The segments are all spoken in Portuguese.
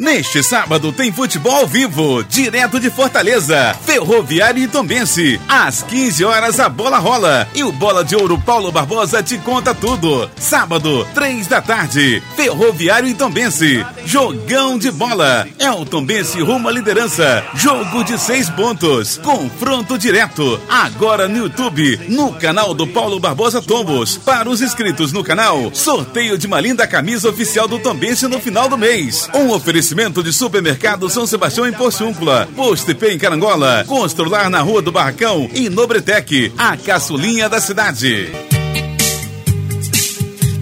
Neste sábado tem futebol ao vivo, direto de Fortaleza, Ferroviário e Tombense. Às 15 horas a bola rola e o Bola de Ouro Paulo Barbosa te conta tudo. Sábado, 3 da tarde, Ferroviário e Tombense. Jogão de bola. É o Tombense rumo à liderança. Jogo de seis pontos. Confronto direto. Agora no YouTube, no canal do Paulo Barbosa Tombos. Para os inscritos no canal, sorteio de uma linda camisa oficial do Tombense no final do mês. Um oferecimento Oferecimento de Supermercado São Sebastião em Porciúncula, Posto em Carangola, Constrular na Rua do Barracão e Nobretec, a caçulinha da cidade.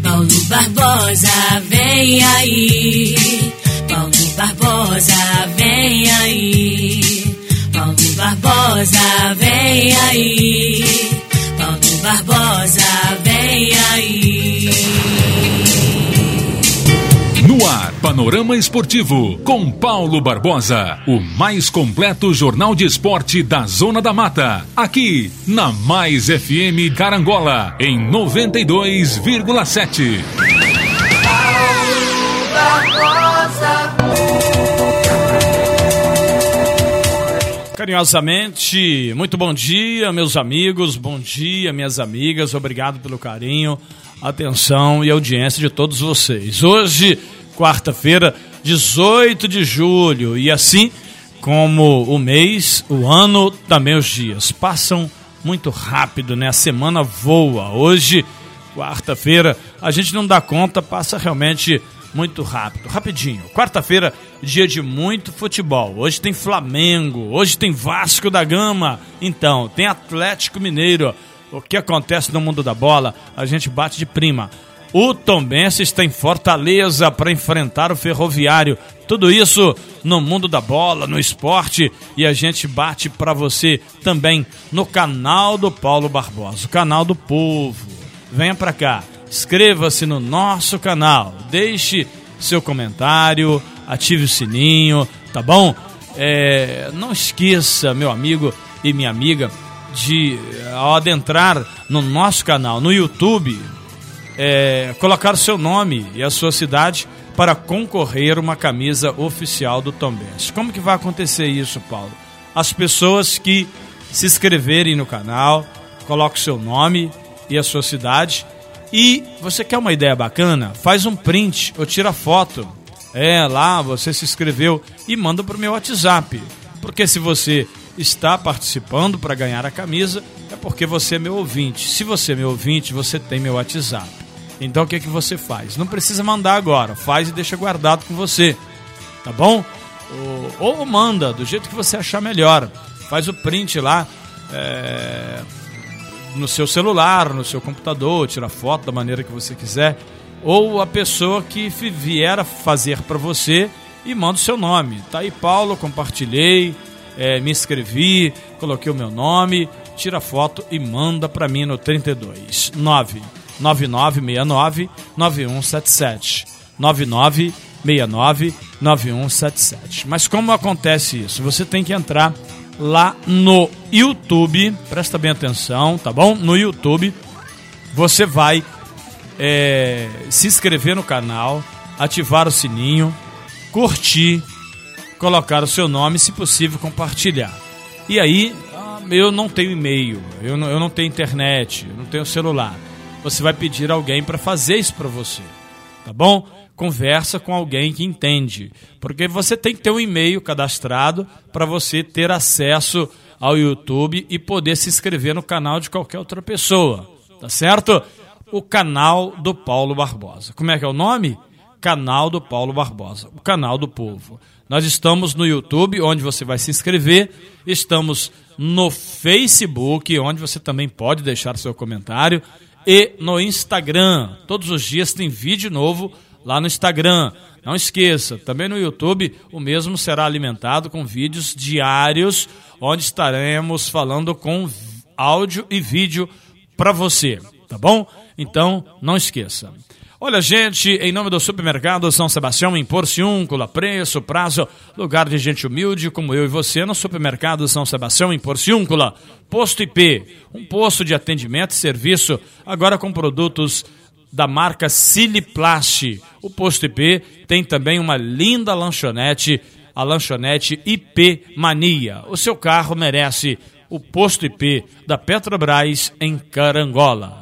Paulo Barbosa, vem aí. Paulo Barbosa, vem aí. Paulo Barbosa, vem aí. Paulo Barbosa, Panorama Esportivo, com Paulo Barbosa. O mais completo jornal de esporte da Zona da Mata. Aqui, na Mais FM Carangola, em 92,7. Carinhosamente, muito bom dia, meus amigos, bom dia, minhas amigas, obrigado pelo carinho atenção e audiência de todos vocês. Hoje, quarta-feira, 18 de julho, e assim como o mês, o ano, também os dias passam muito rápido, né? A semana voa. Hoje, quarta-feira, a gente não dá conta, passa realmente muito rápido, rapidinho. Quarta-feira, dia de muito futebol. Hoje tem Flamengo, hoje tem Vasco da Gama. Então, tem Atlético Mineiro o que acontece no mundo da bola, a gente bate de prima. O Tombense está em Fortaleza para enfrentar o Ferroviário. Tudo isso no mundo da bola, no esporte e a gente bate para você também no canal do Paulo Barbosa, o canal do povo. Venha para cá, inscreva-se no nosso canal, deixe seu comentário, ative o sininho, tá bom? É, não esqueça, meu amigo e minha amiga, de, ao adentrar no nosso canal, no YouTube, é, colocar o seu nome e a sua cidade para concorrer uma camisa oficial do Tom Benz. Como que vai acontecer isso, Paulo? As pessoas que se inscreverem no canal, coloque seu nome e a sua cidade. E você quer uma ideia bacana? Faz um print ou tira foto. É, lá você se inscreveu e manda para o meu WhatsApp. Porque se você está participando para ganhar a camisa, é porque você é meu ouvinte. Se você é meu ouvinte, você tem meu WhatsApp. Então o que, é que você faz? Não precisa mandar agora, faz e deixa guardado com você. Tá bom? Ou, ou manda, do jeito que você achar melhor. Faz o print lá é, no seu celular, no seu computador, tira foto da maneira que você quiser. Ou a pessoa que vier a fazer para você e manda o seu nome. Tá aí, Paulo, compartilhei é, me inscrevi, coloquei o meu nome, tira foto e manda para mim no 32 99969 9177 9969 9177. Mas como acontece isso? Você tem que entrar lá no YouTube, presta bem atenção, tá bom? No YouTube você vai é, se inscrever no canal, ativar o sininho, curtir colocar o seu nome, se possível, compartilhar. E aí, eu não tenho e-mail, eu não, eu não tenho internet, eu não tenho celular. Você vai pedir alguém para fazer isso para você, tá bom? Conversa com alguém que entende, porque você tem que ter um e-mail cadastrado para você ter acesso ao YouTube e poder se inscrever no canal de qualquer outra pessoa, tá certo? O canal do Paulo Barbosa. Como é que é o nome? Canal do Paulo Barbosa, o canal do povo. Nós estamos no YouTube, onde você vai se inscrever. Estamos no Facebook, onde você também pode deixar seu comentário. E no Instagram. Todos os dias tem vídeo novo lá no Instagram. Não esqueça, também no YouTube o mesmo será alimentado com vídeos diários, onde estaremos falando com áudio e vídeo para você, tá bom? Então, não esqueça. Olha, gente, em nome do supermercado São Sebastião, em Porciúncula, preço, prazo, lugar de gente humilde como eu e você no supermercado São Sebastião, em Porciúncula. Posto IP, um posto de atendimento e serviço, agora com produtos da marca Siliplast. O posto IP tem também uma linda lanchonete, a lanchonete IP Mania. O seu carro merece o posto IP da Petrobras em Carangola.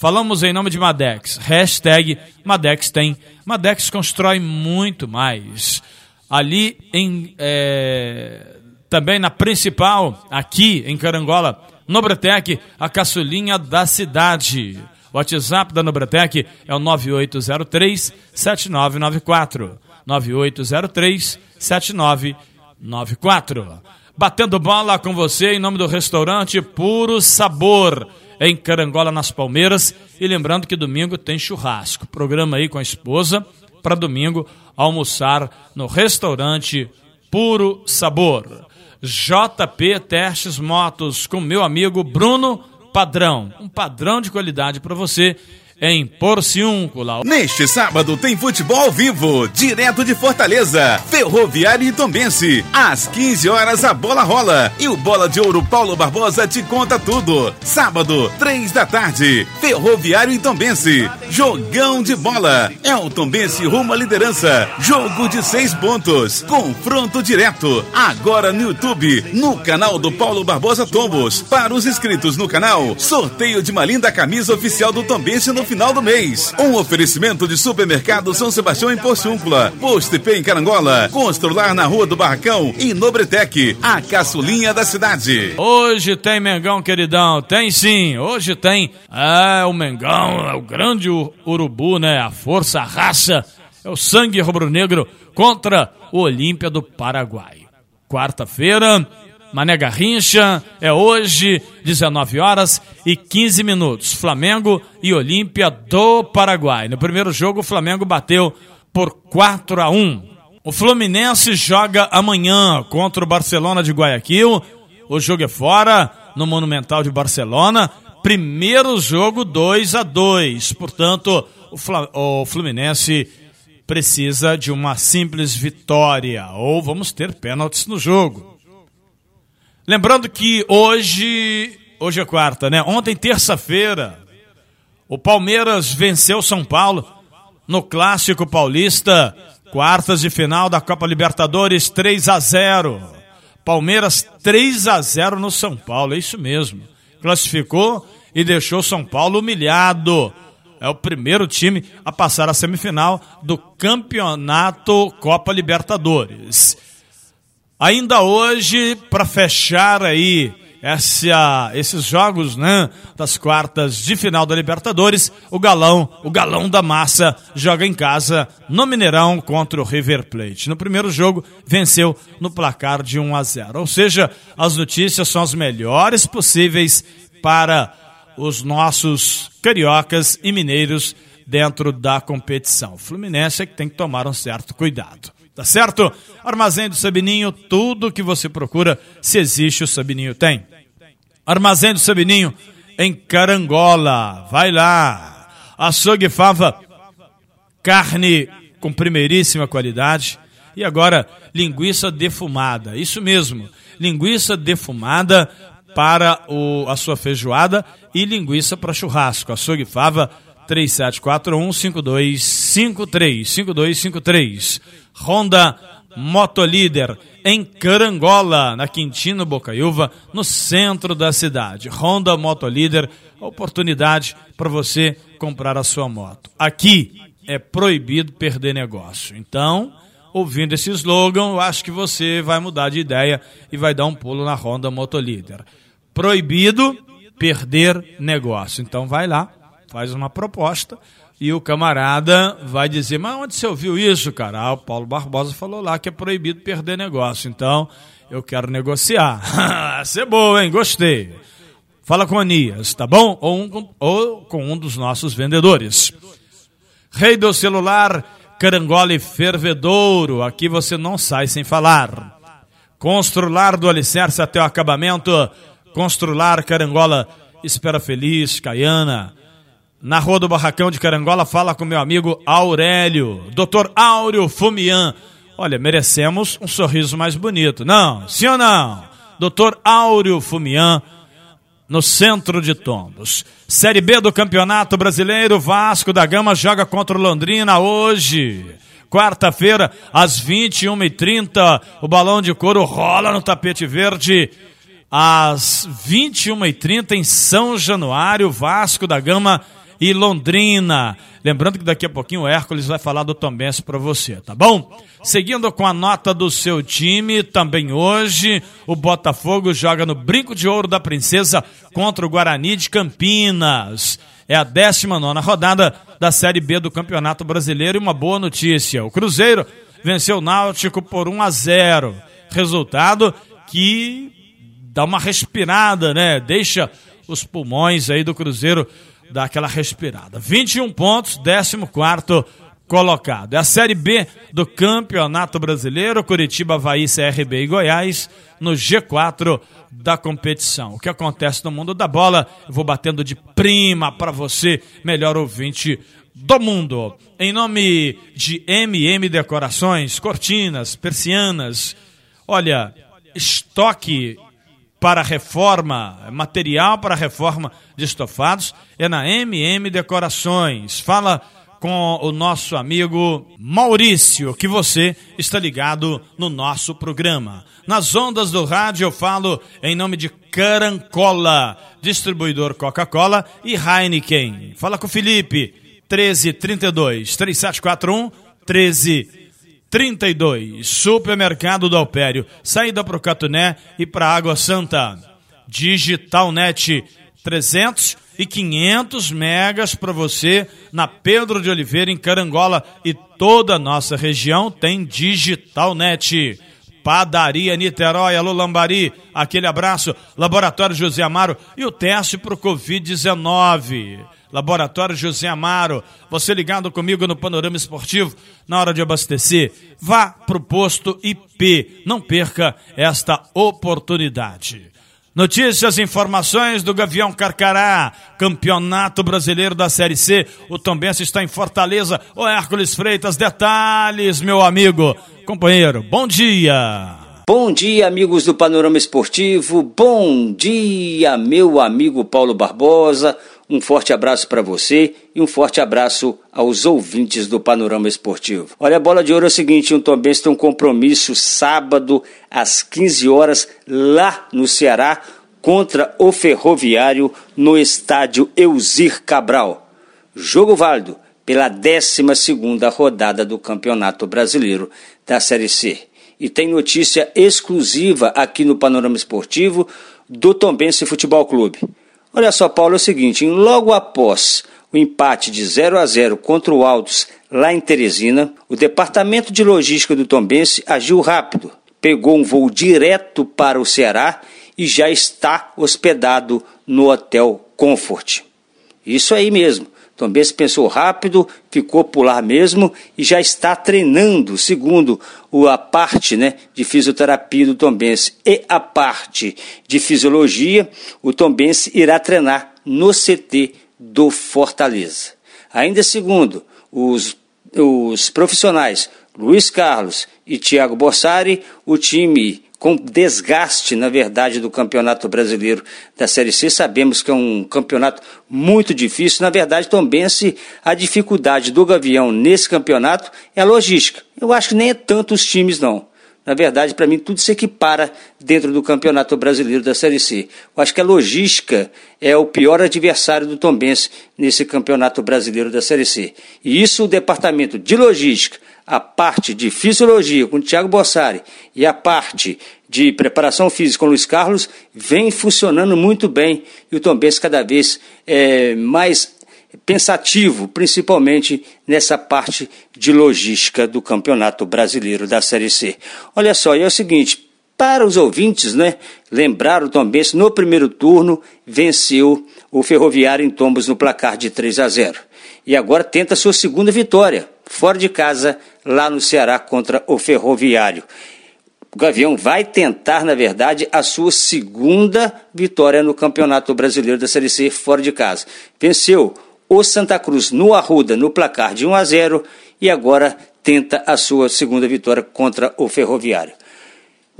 Falamos em nome de Madex. Hashtag Madex tem. Madex constrói muito mais. Ali em. É, também na principal, aqui em Carangola, Nobretec, a caçulinha da cidade. O WhatsApp da Nobretec é o 9803 7994. 9803 7994. Batendo bola com você em nome do restaurante Puro Sabor, em Carangola, nas Palmeiras. E lembrando que domingo tem churrasco. Programa aí com a esposa para domingo almoçar no restaurante Puro Sabor. JP Testes Motos com meu amigo Bruno Padrão. Um padrão de qualidade para você em Porciúncula. Neste sábado tem futebol vivo, direto de Fortaleza, Ferroviário e Tombense. Às 15 horas a bola rola e o Bola de Ouro Paulo Barbosa te conta tudo. Sábado, 3 da tarde, Ferroviário e Tombense. Jogão de bola. É o Tombense rumo à liderança. Jogo de seis pontos. Confronto direto. Agora no YouTube, no canal do Paulo Barbosa Tombos. Para os inscritos no canal, sorteio de uma linda camisa oficial do Tombense no final do mês. Um oferecimento de supermercado São Sebastião em Porciúncula, Posto IP em Carangola, Constrular na Rua do Barracão e Nobretec, a caçulinha da cidade. Hoje tem Mengão, queridão. Tem sim, hoje tem. É, o Mengão, é o grande urubu, né? A força, a raça, é o sangue rubro-negro contra o Olímpia do Paraguai. Quarta-feira, Mané Garrincha é hoje, 19 horas e 15 minutos. Flamengo e Olímpia do Paraguai. No primeiro jogo, o Flamengo bateu por 4 a 1. O Fluminense joga amanhã contra o Barcelona de Guayaquil. O jogo é fora, no Monumental de Barcelona. Primeiro jogo 2 a 2. Portanto, o Fluminense precisa de uma simples vitória. Ou vamos ter pênaltis no jogo. Lembrando que hoje, hoje é quarta, né? Ontem, terça-feira, o Palmeiras venceu São Paulo no Clássico Paulista, quartas de final da Copa Libertadores, 3 a 0. Palmeiras 3 a 0 no São Paulo, é isso mesmo. Classificou e deixou São Paulo humilhado. É o primeiro time a passar a semifinal do Campeonato Copa Libertadores. Ainda hoje, para fechar aí essa, esses jogos, né, das quartas de final da Libertadores, o Galão, o Galão da Massa, joga em casa no Mineirão contra o River Plate. No primeiro jogo, venceu no placar de 1 a 0. Ou seja, as notícias são as melhores possíveis para os nossos cariocas e mineiros dentro da competição. O Fluminense é que tem que tomar um certo cuidado. Tá certo? Armazém do Sabininho, tudo que você procura, se existe, o Sabininho tem. Armazém do Sabininho, em Carangola. Vai lá. Açougue Fava, carne com primeiríssima qualidade. E agora, linguiça defumada. Isso mesmo, linguiça defumada para o, a sua feijoada e linguiça para churrasco. Açougue Fava, 3741 5253 5253 Honda Motolíder em Carangola, na Quintino Bocaiúva, no centro da cidade. Honda Motolíder, oportunidade para você comprar a sua moto. Aqui é proibido perder negócio. Então, ouvindo esse slogan, eu acho que você vai mudar de ideia e vai dar um pulo na Honda Motolíder. Proibido perder negócio. Então vai lá, faz uma proposta e o camarada vai dizer: Mas onde você ouviu isso, cara? Ah, o Paulo Barbosa falou lá que é proibido perder negócio. Então, eu quero negociar. Essa é boa, hein? Gostei. Fala com Anias, tá bom? Ou, um, ou com um dos nossos vendedores. Rei do celular, Carangola e Fervedouro. Aqui você não sai sem falar. Constrular do alicerce até o acabamento. Constrular Carangola, Espera Feliz, Caiana na Rua do Barracão de Carangola, fala com meu amigo Aurélio, Dr. Áureo Fumian. Olha, merecemos um sorriso mais bonito. Não, sim ou não? Dr. Áureo Fumian, no centro de Tombos. Série B do Campeonato Brasileiro, Vasco da Gama joga contra o Londrina hoje. Quarta-feira, às 21h30, o balão de couro rola no tapete verde. Às 21h30, em São Januário, Vasco da Gama e Londrina. Lembrando que daqui a pouquinho o Hércules vai falar do Tombense para você, tá bom? Seguindo com a nota do seu time, também hoje o Botafogo joga no Brinco de Ouro da Princesa contra o Guarani de Campinas. É a 19 rodada da Série B do Campeonato Brasileiro e uma boa notícia: o Cruzeiro venceu o Náutico por 1 a 0. Resultado que dá uma respirada, né? Deixa os pulmões aí do Cruzeiro dar aquela respirada. 21 pontos, 14 colocado. É a Série B do Campeonato Brasileiro, Curitiba, Havaí, CRB e Goiás, no G4 da competição. O que acontece no mundo da bola, eu vou batendo de prima para você, melhor ouvinte do mundo. Em nome de MM Decorações, cortinas, persianas, olha, estoque para reforma, material para reforma de estofados, é na MM Decorações. Fala com o nosso amigo Maurício, que você está ligado no nosso programa. Nas ondas do rádio eu falo em nome de Carancola, distribuidor Coca-Cola e Heineken. Fala com o Felipe, 1332 3741 13 32. Supermercado do Alpério. Saída para o Catuné e para Água Santa. Digital Net 300 e 500 megas para você na Pedro de Oliveira, em Carangola e toda a nossa região tem Digital Net. Padaria Niterói, Alô Lambari, aquele abraço. Laboratório José Amaro e o teste para o Covid-19. Laboratório José Amaro. Você ligado comigo no Panorama Esportivo, na hora de abastecer, vá para o posto IP. Não perca esta oportunidade. Notícias informações do Gavião Carcará, Campeonato Brasileiro da Série C. O Tombense está em Fortaleza. O Hércules Freitas, detalhes, meu amigo. Companheiro, bom dia. Bom dia, amigos do Panorama Esportivo. Bom dia, meu amigo Paulo Barbosa. Um forte abraço para você e um forte abraço aos ouvintes do Panorama Esportivo. Olha, a bola de ouro é o seguinte: o Tombense tem um compromisso sábado às 15 horas lá no Ceará contra o Ferroviário no estádio Eusir Cabral. Jogo válido pela 12 rodada do Campeonato Brasileiro da Série C. E tem notícia exclusiva aqui no Panorama Esportivo do Tombense Futebol Clube. Olha só, Paulo, é o seguinte: logo após o empate de 0 a 0 contra o Altos lá em Teresina, o departamento de logística do Tombense agiu rápido, pegou um voo direto para o Ceará e já está hospedado no Hotel Comfort. Isso aí mesmo. Tombense pensou rápido, ficou por lá mesmo e já está treinando, segundo a parte né, de fisioterapia do Tombense e a parte de fisiologia, o Tombense irá treinar no CT do Fortaleza. Ainda segundo os, os profissionais Luiz Carlos e Thiago Bossari, o time com desgaste, na verdade, do Campeonato Brasileiro da Série C. Sabemos que é um campeonato muito difícil. Na verdade, também se a dificuldade do Gavião nesse campeonato é a logística. Eu acho que nem é tanto os times, não. Na verdade, para mim, tudo se equipara dentro do Campeonato Brasileiro da Série C. Eu acho que a logística é o pior adversário do Tombense nesse Campeonato Brasileiro da Série C. E isso o Departamento de Logística, a parte de Fisiologia com o Tiago Bossari e a parte de Preparação Física com o Luiz Carlos vem funcionando muito bem. E o Tombense cada vez é mais pensativo, principalmente nessa parte de logística do Campeonato Brasileiro da Série C. Olha só, e é o seguinte, para os ouvintes, né, lembrar o Tombense no primeiro turno venceu o Ferroviário em Tombos no placar de 3 a 0. E agora tenta sua segunda vitória, fora de casa, lá no Ceará contra o Ferroviário. O Gavião vai tentar, na verdade, a sua segunda vitória no Campeonato Brasileiro da Série C fora de casa. Venceu o Santa Cruz no Arruda no placar de 1 a 0 e agora tenta a sua segunda vitória contra o Ferroviário.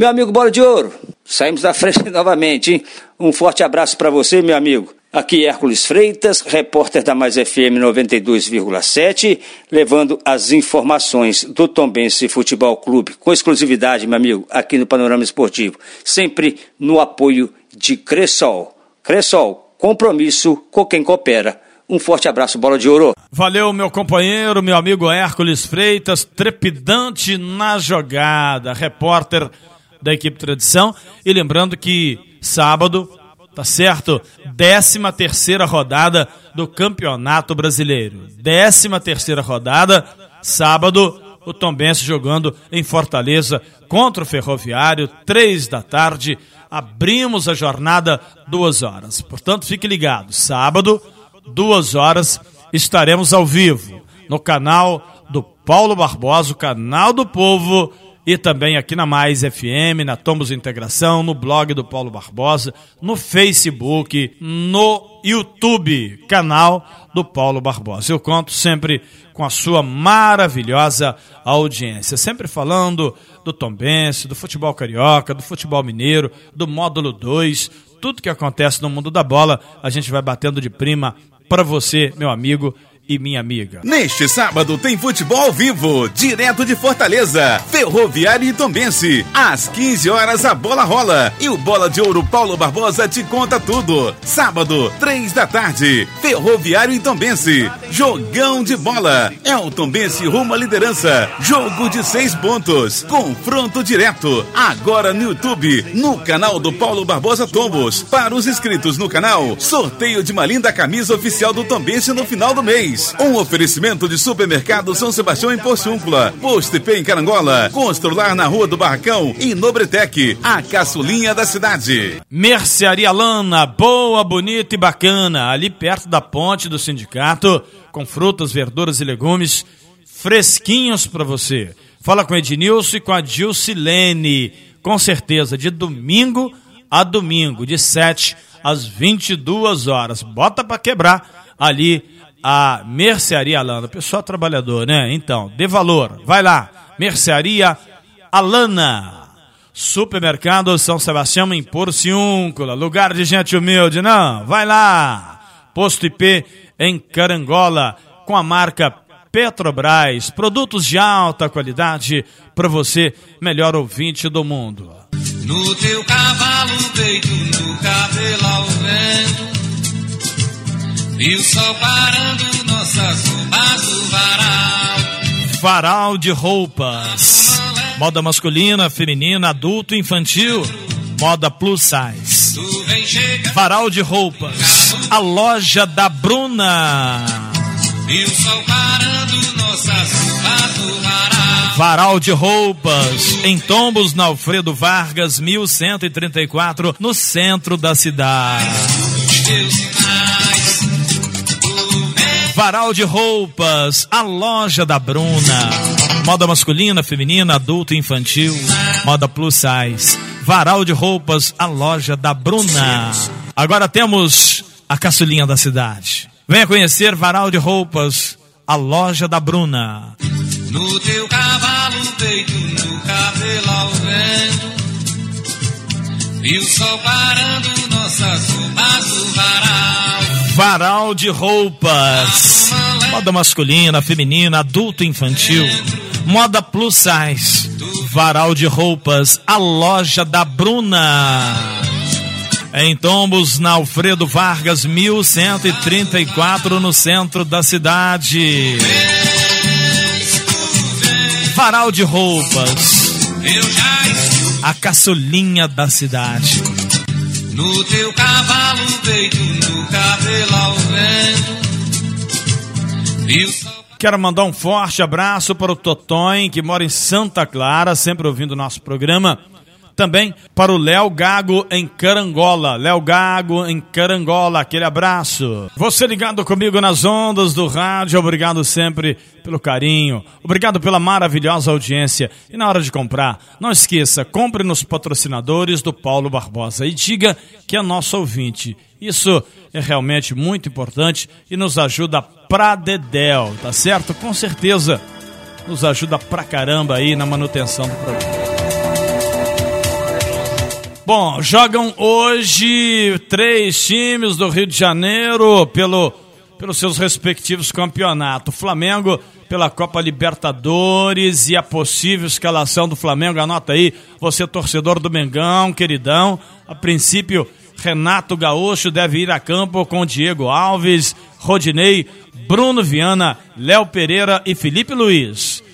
Meu amigo Bola de Ouro, saímos da frente novamente, hein? Um forte abraço para você, meu amigo. Aqui Hércules Freitas, repórter da Mais FM 92,7, levando as informações do Tombense Futebol Clube, com exclusividade, meu amigo, aqui no Panorama Esportivo, sempre no apoio de Cressol. Cressol, compromisso com quem coopera. Um forte abraço, bola de ouro. Valeu, meu companheiro, meu amigo Hércules Freitas, trepidante na jogada, repórter da equipe Tradição. E lembrando que sábado, tá certo? 13 terceira rodada do Campeonato Brasileiro. 13 terceira rodada, sábado, o Tombense jogando em Fortaleza contra o Ferroviário, três da tarde. Abrimos a jornada duas horas. Portanto, fique ligado. Sábado, duas horas, estaremos ao vivo no canal do Paulo Barbosa, o canal do povo, e também aqui na Mais FM, na Tomos Integração, no blog do Paulo Barbosa, no Facebook, no YouTube, canal do Paulo Barbosa. Eu conto sempre com a sua maravilhosa audiência, sempre falando do Tombense, do futebol carioca, do futebol mineiro, do módulo 2, tudo que acontece no mundo da bola, a gente vai batendo de prima para você, meu amigo e minha amiga. Neste sábado tem futebol ao vivo, direto de Fortaleza, Ferroviário e Tombense. Às 15 horas a bola rola e o Bola de Ouro Paulo Barbosa te conta tudo. Sábado, 3 da tarde, Ferroviário e Tombense. Jogão de bola. É o Tombense rumo à liderança. Jogo de seis pontos. Confronto direto. Agora no YouTube, no canal do Paulo Barbosa Tombos. Para os inscritos no canal, sorteio de uma linda camisa oficial do Tombense no final do mês. Um oferecimento de supermercado São Sebastião em Porciúncula, Posto IP em Carangola, Constrular na Rua do Barracão e Nobretec, a caçulinha da cidade. Mercearia Lana, boa, bonita e bacana, ali perto da ponte do sindicato, com frutas, verduras e legumes fresquinhos para você. Fala com Ednilson e com a Dilcilene, com certeza, de domingo a domingo, de 7 às 22 horas. Bota para quebrar ali a Mercearia Alana. Pessoal trabalhador, né? Então, dê valor. Vai lá. Mercearia Alana. Supermercado São Sebastião em Porciúncula. Lugar de gente humilde, não? Vai lá. Posto IP em Carangola. Com a marca Petrobras. Produtos de alta qualidade para você, melhor ouvinte do mundo. No teu cavalo peito, no cabelo ao vento e o sol parando nossas roupas do varal. Varal de roupas. Moda masculina, feminina, adulto, infantil. Moda plus size. Varal de roupas. A loja da Bruna. E o sol parando nossas roupas do varal. Varal de roupas. Em Tombos, na Alfredo Vargas, 1134, no centro da cidade. Varal de roupas, a loja da Bruna. Moda masculina, feminina, adulto e infantil. Moda plus size. Varal de roupas, a loja da Bruna. Agora temos a caçulinha da cidade. Venha conhecer Varal de roupas, a loja da Bruna. No teu cavalo peito, no cabelo ao vento. E o sol parando nossas roupas do varal. Varal de roupas. Moda masculina, feminina, adulto infantil. Moda plus size. Varal de roupas. A loja da Bruna. Em Tombos, na Alfredo Vargas, 1134, no centro da cidade. Varal de roupas. A caçulinha da cidade. No teu cavalo peito, no cabelo ao vento. Sol Quero mandar um forte abraço para o Totonho, que mora em Santa Clara, sempre ouvindo o nosso programa. Também para o Léo Gago em Carangola. Léo Gago em Carangola, aquele abraço. Você ligado comigo nas ondas do rádio, obrigado sempre pelo carinho. Obrigado pela maravilhosa audiência. E na hora de comprar, não esqueça, compre nos patrocinadores do Paulo Barbosa e diga que é nosso ouvinte. Isso é realmente muito importante e nos ajuda pra dedéu, tá certo? Com certeza nos ajuda pra caramba aí na manutenção do programa. Bom, jogam hoje três times do Rio de Janeiro pelo, pelos seus respectivos campeonatos. Flamengo pela Copa Libertadores e a possível escalação do Flamengo. Anota aí, você torcedor do Mengão, queridão. A princípio, Renato Gaúcho deve ir a campo com Diego Alves, Rodinei, Bruno Viana, Léo Pereira e Felipe Luiz.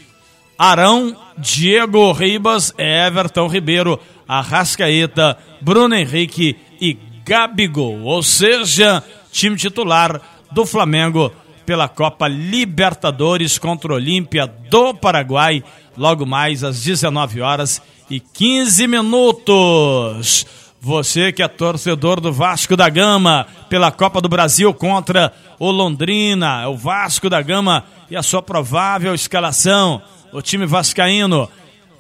Arão, Diego Ribas, Everton Ribeiro, Arrascaeta, Bruno Henrique e Gabigol. Ou seja, time titular do Flamengo pela Copa Libertadores contra o Olímpia do Paraguai, logo mais às 19 horas e 15 minutos. Você que é torcedor do Vasco da Gama pela Copa do Brasil contra o Londrina, o Vasco da Gama e a sua provável escalação. O time vascaíno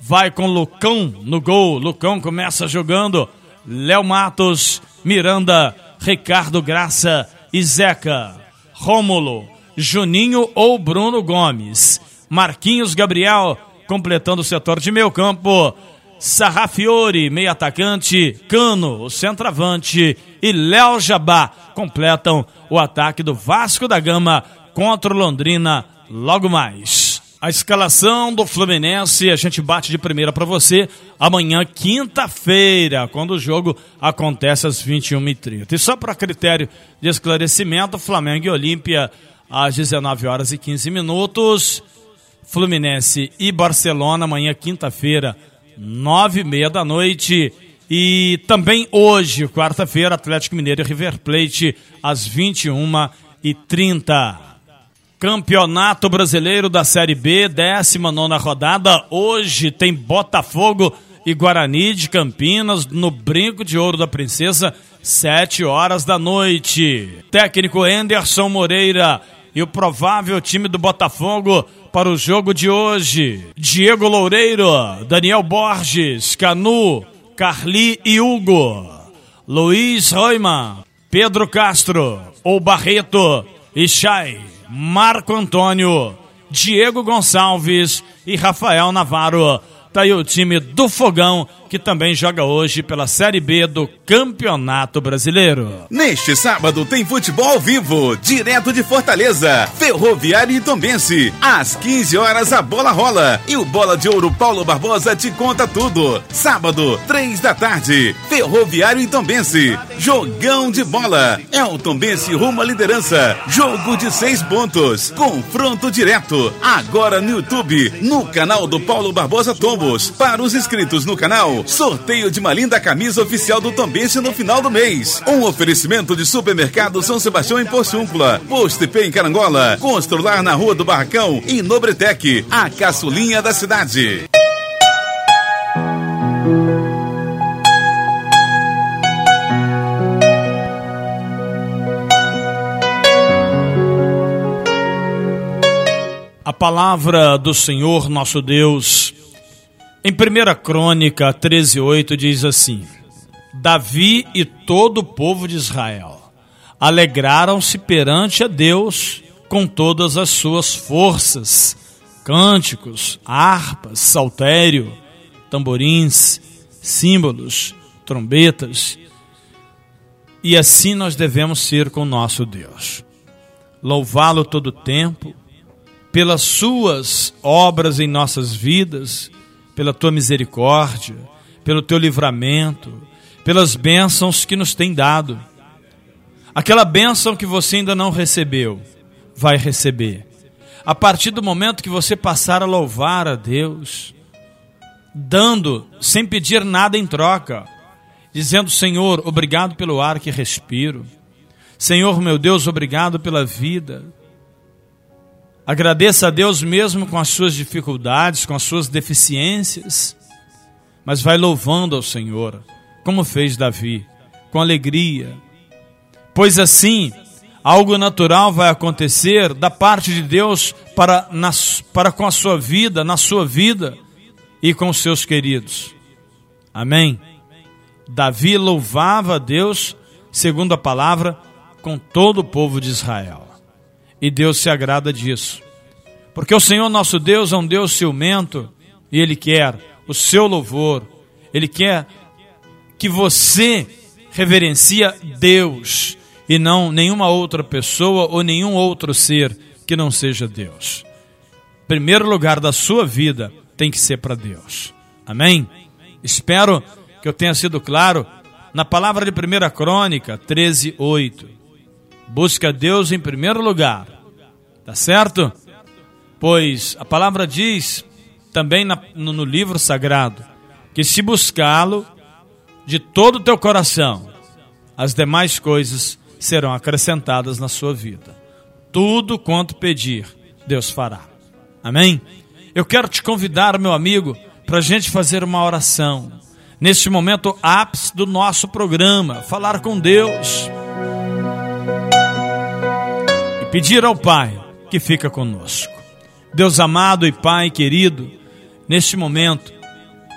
vai com Lucão no gol. Lucão começa jogando Léo Matos, Miranda, Ricardo Graça e Zeca. Rômulo, Juninho ou Bruno Gomes. Marquinhos Gabriel completando o setor de meio campo. Sarrafiore, meio atacante, Cano, o centroavante e Léo Jabá completam o ataque do Vasco da Gama contra o Londrina logo mais. A escalação do Fluminense a gente bate de primeira para você amanhã, quinta-feira, quando o jogo acontece às 21h30. E só para critério de esclarecimento, Flamengo e Olímpia às 19 horas e 15 minutos. Fluminense e Barcelona amanhã, quinta-feira, nove e meia da noite. E também hoje, quarta-feira, Atlético Mineiro e River Plate, às 21 e 30 Campeonato Brasileiro da Série B, 19 rodada. Hoje tem Botafogo e Guarani de Campinas no Brinco de Ouro da Princesa, 7 horas da noite. Técnico Anderson Moreira e o provável time do Botafogo para o jogo de hoje. Diego Loureiro, Daniel Borges, Canu, Carli e Hugo. Luiz Roima, Pedro Castro, ou Barreto e Chay, Marco Antônio, Diego Gonçalves e Rafael Navarro. Tá aí o time do Fogão, que também joga hoje pela Série B do Campeonato Brasileiro. Neste sábado tem futebol ao vivo, direto de Fortaleza, Ferroviário e Tombense. Às 15 horas a bola rola e o Bola de Ouro Paulo Barbosa te conta tudo. Sábado, 3 da tarde, Ferroviário e Tombense. Jogão de bola. É o Tombense rumo à liderança. Jogo de seis pontos. Confronto direto. Agora no YouTube, no canal do Paulo Barbosa Tombo para os inscritos no canal, sorteio de uma linda camisa oficial do Tombense no final do mês. Um oferecimento de supermercado São Sebastião em Porciúncula, Posto IP em Carangola, Constrular na Rua do Barracão e Nobretec, a caçulinha da cidade. A palavra do Senhor nosso Deus em 1 Crônica 13,8 diz assim: Davi e todo o povo de Israel alegraram-se perante a Deus com todas as suas forças, cânticos, harpas, saltério, tamborins, símbolos, trombetas. E assim nós devemos ser com nosso Deus. Louvá-lo todo o tempo, pelas suas obras em nossas vidas, pela tua misericórdia, pelo teu livramento, pelas bênçãos que nos tem dado. Aquela bênção que você ainda não recebeu, vai receber. A partir do momento que você passar a louvar a Deus, dando sem pedir nada em troca, dizendo: Senhor, obrigado pelo ar que respiro. Senhor, meu Deus, obrigado pela vida. Agradeça a Deus mesmo com as suas dificuldades, com as suas deficiências, mas vai louvando ao Senhor, como fez Davi, com alegria. Pois assim, algo natural vai acontecer da parte de Deus para, para com a sua vida, na sua vida e com os seus queridos. Amém? Davi louvava a Deus, segundo a palavra, com todo o povo de Israel. E Deus se agrada disso. Porque o Senhor nosso Deus é um Deus ciumento e Ele quer o seu louvor, Ele quer que você reverencia Deus e não nenhuma outra pessoa ou nenhum outro ser que não seja Deus. Primeiro lugar da sua vida tem que ser para Deus. Amém? Espero que eu tenha sido claro na palavra de 1 Crônica 13, 8. Busca Deus em primeiro lugar. Tá certo? Pois a palavra diz também na, no, no livro sagrado que se buscá-lo de todo o teu coração, as demais coisas serão acrescentadas na sua vida. Tudo quanto pedir, Deus fará. Amém? Eu quero te convidar, meu amigo, para a gente fazer uma oração. Neste momento ápice do nosso programa, falar com Deus e pedir ao Pai que fica conosco. Deus amado e Pai querido, neste momento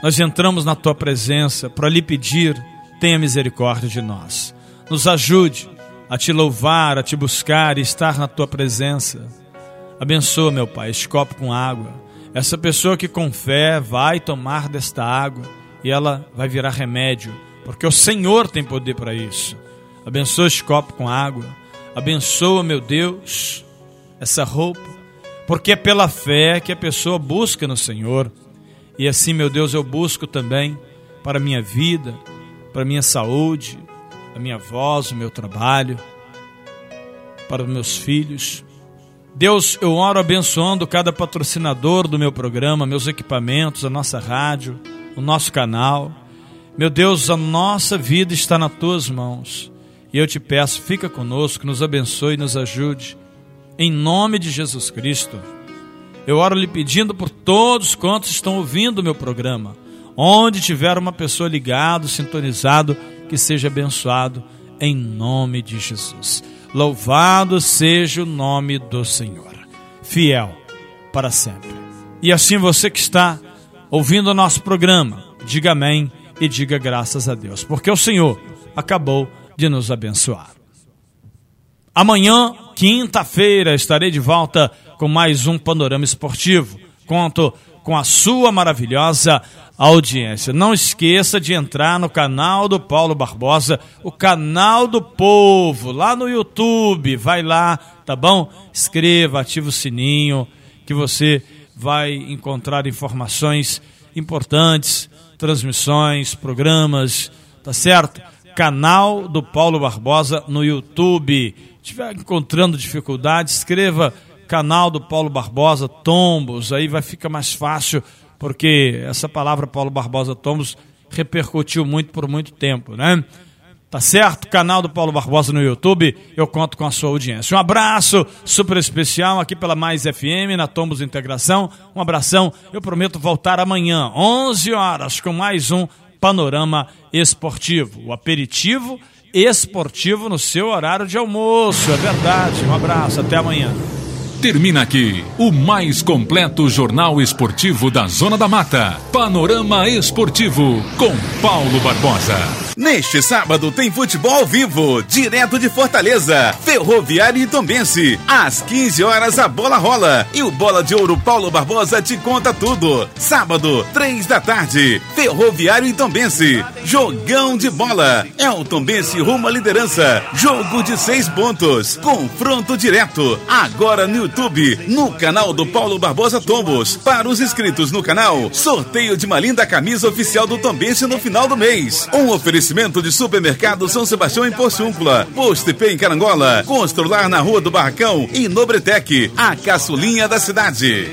nós entramos na tua presença para lhe pedir, tenha misericórdia de nós. Nos ajude a te louvar, a te buscar e estar na tua presença. Abençoa, meu Pai, este copo com água. Essa pessoa que com fé vai tomar desta água e ela vai virar remédio, porque o Senhor tem poder para isso. Abençoa este copo com água. Abençoa, meu Deus, essa roupa, porque é pela fé que a pessoa busca no Senhor. E assim, meu Deus, eu busco também para a minha vida, para a minha saúde, a minha voz, o meu trabalho, para os meus filhos. Deus, eu oro abençoando cada patrocinador do meu programa, meus equipamentos, a nossa rádio, o nosso canal. Meu Deus, a nossa vida está nas tuas mãos. E eu te peço, fica conosco, nos abençoe nos ajude. Em nome de Jesus Cristo. Eu oro lhe pedindo por todos quantos estão ouvindo o meu programa. Onde tiver uma pessoa ligado, sintonizado, que seja abençoado em nome de Jesus. Louvado seja o nome do Senhor. Fiel para sempre. E assim você que está ouvindo o nosso programa, diga amém e diga graças a Deus, porque o Senhor acabou de nos abençoar. Amanhã, quinta-feira, estarei de volta com mais um panorama esportivo. Conto com a sua maravilhosa audiência. Não esqueça de entrar no canal do Paulo Barbosa, o canal do povo, lá no YouTube. Vai lá, tá bom? Escreva, ativa o sininho, que você vai encontrar informações importantes, transmissões, programas, tá certo? Canal do Paulo Barbosa no YouTube estiver encontrando dificuldade, escreva canal do Paulo Barbosa Tombos, aí vai ficar mais fácil, porque essa palavra Paulo Barbosa Tombos repercutiu muito por muito tempo, né? Tá certo? Canal do Paulo Barbosa no YouTube, eu conto com a sua audiência. Um abraço super especial aqui pela Mais FM, na Tombos Integração. Um abração, eu prometo voltar amanhã, 11 horas, com mais um Panorama Esportivo. O aperitivo esportivo no seu horário de almoço. É verdade. Um abraço, até amanhã. Termina aqui o mais completo jornal esportivo da Zona da Mata. Panorama Esportivo com Paulo Barbosa. Neste sábado tem futebol ao vivo, direto de Fortaleza, Ferroviário e Tombense. Às 15 horas a bola rola e o Bola de Ouro Paulo Barbosa te conta tudo. Sábado, 3 da tarde, Ferroviário e Tombense. Jogão de bola. É o Tombense rumo à liderança. Jogo de seis pontos. Confronto direto. Agora no YouTube, no canal do Paulo Barbosa Tombos. Para os inscritos no canal, sorteio de uma linda camisa oficial do Tombense no final do mês. Um oferecimento de Supermercado São Sebastião em Porciúncula, Posto P em Carangola, Constrular na Rua do Barracão e Nobretec, a caçulinha da cidade.